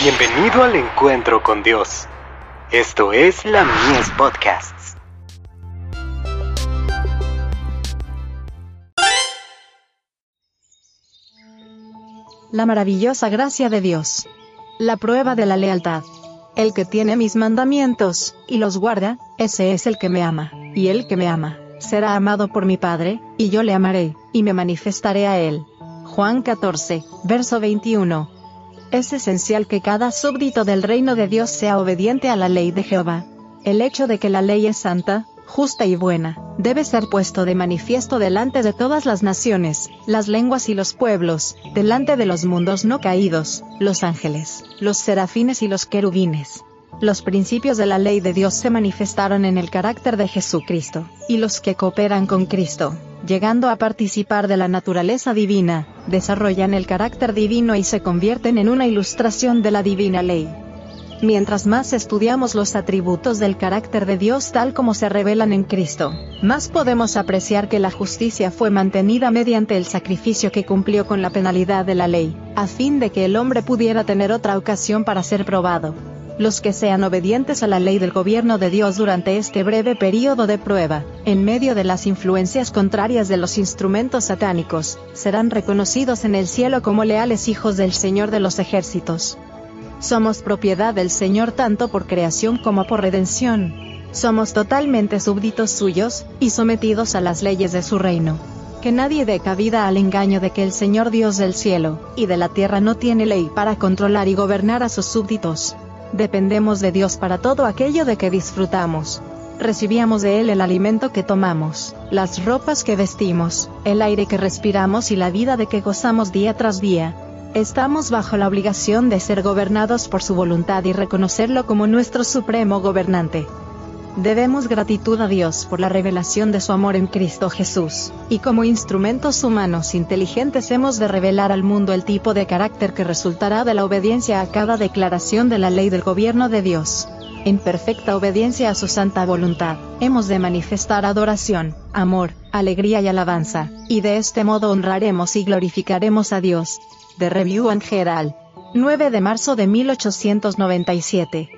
Bienvenido al encuentro con Dios. Esto es la Mies Podcasts. La maravillosa gracia de Dios. La prueba de la lealtad. El que tiene mis mandamientos, y los guarda, ese es el que me ama, y el que me ama, será amado por mi Padre, y yo le amaré, y me manifestaré a él. Juan 14, verso 21. Es esencial que cada súbdito del reino de Dios sea obediente a la ley de Jehová. El hecho de que la ley es santa, justa y buena, debe ser puesto de manifiesto delante de todas las naciones, las lenguas y los pueblos, delante de los mundos no caídos, los ángeles, los serafines y los querubines. Los principios de la ley de Dios se manifestaron en el carácter de Jesucristo, y los que cooperan con Cristo, llegando a participar de la naturaleza divina, desarrollan el carácter divino y se convierten en una ilustración de la divina ley. Mientras más estudiamos los atributos del carácter de Dios tal como se revelan en Cristo, más podemos apreciar que la justicia fue mantenida mediante el sacrificio que cumplió con la penalidad de la ley, a fin de que el hombre pudiera tener otra ocasión para ser probado los que sean obedientes a la ley del gobierno de Dios durante este breve período de prueba, en medio de las influencias contrarias de los instrumentos satánicos, serán reconocidos en el cielo como leales hijos del Señor de los ejércitos. Somos propiedad del Señor tanto por creación como por redención. Somos totalmente súbditos suyos, y sometidos a las leyes de su reino. Que nadie dé cabida al engaño de que el Señor Dios del cielo, y de la tierra no tiene ley para controlar y gobernar a sus súbditos. Dependemos de Dios para todo aquello de que disfrutamos. Recibíamos de Él el alimento que tomamos, las ropas que vestimos, el aire que respiramos y la vida de que gozamos día tras día. Estamos bajo la obligación de ser gobernados por su voluntad y reconocerlo como nuestro supremo gobernante. Debemos gratitud a Dios por la revelación de su amor en Cristo Jesús, y como instrumentos humanos inteligentes hemos de revelar al mundo el tipo de carácter que resultará de la obediencia a cada declaración de la ley del gobierno de Dios. En perfecta obediencia a su santa voluntad, hemos de manifestar adoración, amor, alegría y alabanza, y de este modo honraremos y glorificaremos a Dios. De Review and Herald. 9 de marzo de 1897.